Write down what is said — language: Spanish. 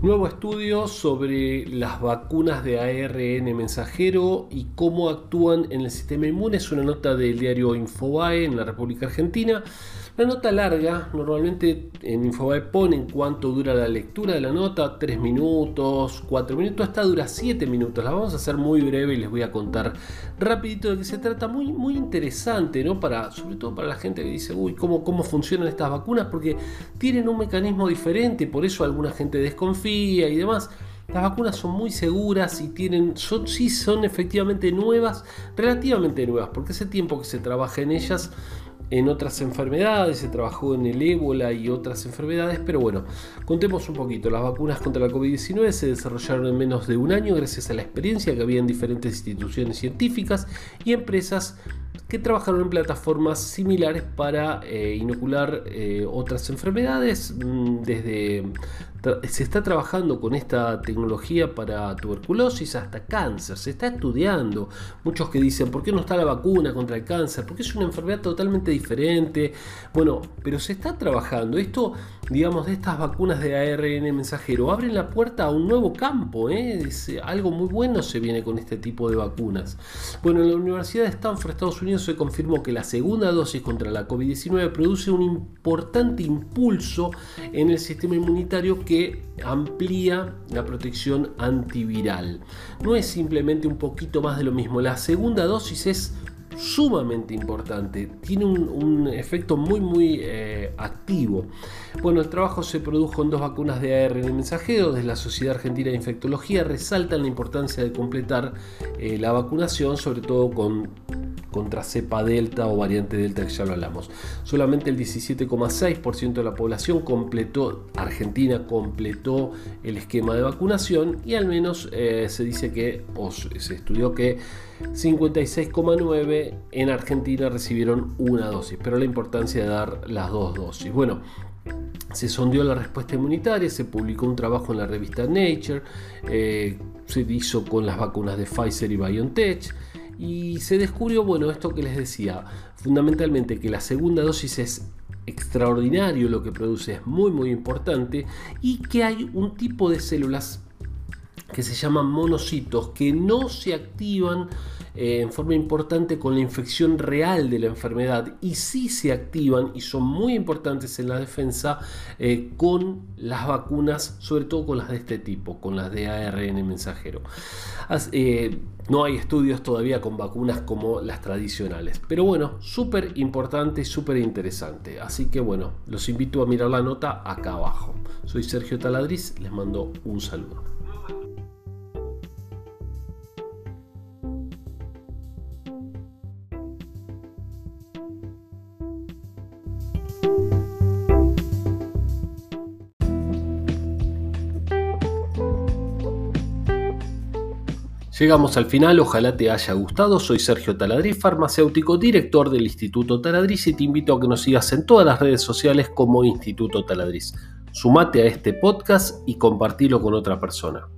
Nuevo estudio sobre las vacunas de ARN mensajero y cómo actúan en el sistema inmune. Es una nota del diario Infobae en la República Argentina. La nota larga, normalmente en Infobae ponen cuánto dura la lectura de la nota, 3 minutos, 4 minutos, esta dura 7 minutos. La vamos a hacer muy breve y les voy a contar rapidito de qué se trata. Muy, muy interesante, ¿no? Para, sobre todo para la gente que dice, uy, ¿cómo, ¿cómo funcionan estas vacunas? Porque tienen un mecanismo diferente, por eso alguna gente desconfía y demás. Las vacunas son muy seguras y tienen, son, sí son efectivamente nuevas, relativamente nuevas, porque hace tiempo que se trabaja en ellas en otras enfermedades, se trabajó en el ébola y otras enfermedades, pero bueno, contemos un poquito. Las vacunas contra la COVID-19 se desarrollaron en menos de un año gracias a la experiencia que había en diferentes instituciones científicas y empresas que trabajaron en plataformas similares para eh, inocular eh, otras enfermedades. Mm, desde se está trabajando con esta tecnología para tuberculosis hasta cáncer. Se está estudiando. Muchos que dicen, ¿por qué no está la vacuna contra el cáncer? Porque es una enfermedad totalmente diferente. Bueno, pero se está trabajando. Esto, digamos, de estas vacunas de ARN mensajero abren la puerta a un nuevo campo. ¿eh? algo muy bueno se viene con este tipo de vacunas. Bueno, en la Universidad de Stanford, Estados Unidos, se confirmó que la segunda dosis contra la COVID-19 produce un importante impulso en el sistema inmunitario que amplía la protección antiviral. No es simplemente un poquito más de lo mismo, la segunda dosis es sumamente importante, tiene un, efecto muy muy eh, activo. Bueno, el trabajo se produjo en dos vacunas de ARN mensajero, desde la Sociedad Argentina de Infectología resaltan la importancia de completar eh, la vacunación, sobre todo con contra cepa delta o variante delta que ya lo hablamos. Solamente el 17,6% de la población completó, Argentina completó el esquema de vacunación y al menos eh, se dice que, o se estudió que 56,9 en Argentina recibieron una dosis, pero la importancia de dar las dos dosis. Bueno, se sondeó la respuesta inmunitaria, se publicó un trabajo en la revista Nature, eh, se hizo con las vacunas de Pfizer y BioNTech y se descubrió, bueno, esto que les decía, fundamentalmente que la segunda dosis es extraordinario lo que produce, es muy muy importante y que hay un tipo de células que se llaman monocitos que no se activan eh, en forma importante con la infección real de la enfermedad y sí se activan y son muy importantes en la defensa eh, con las vacunas, sobre todo con las de este tipo, con las de ARN mensajero. Eh, no hay estudios todavía con vacunas como las tradicionales, pero bueno, súper importante y súper interesante. Así que bueno, los invito a mirar la nota acá abajo. Soy Sergio Taladriz, les mando un saludo. Llegamos al final, ojalá te haya gustado. Soy Sergio Taladriz, farmacéutico, director del Instituto Taladriz y te invito a que nos sigas en todas las redes sociales como Instituto Taladriz. Sumate a este podcast y compartilo con otra persona.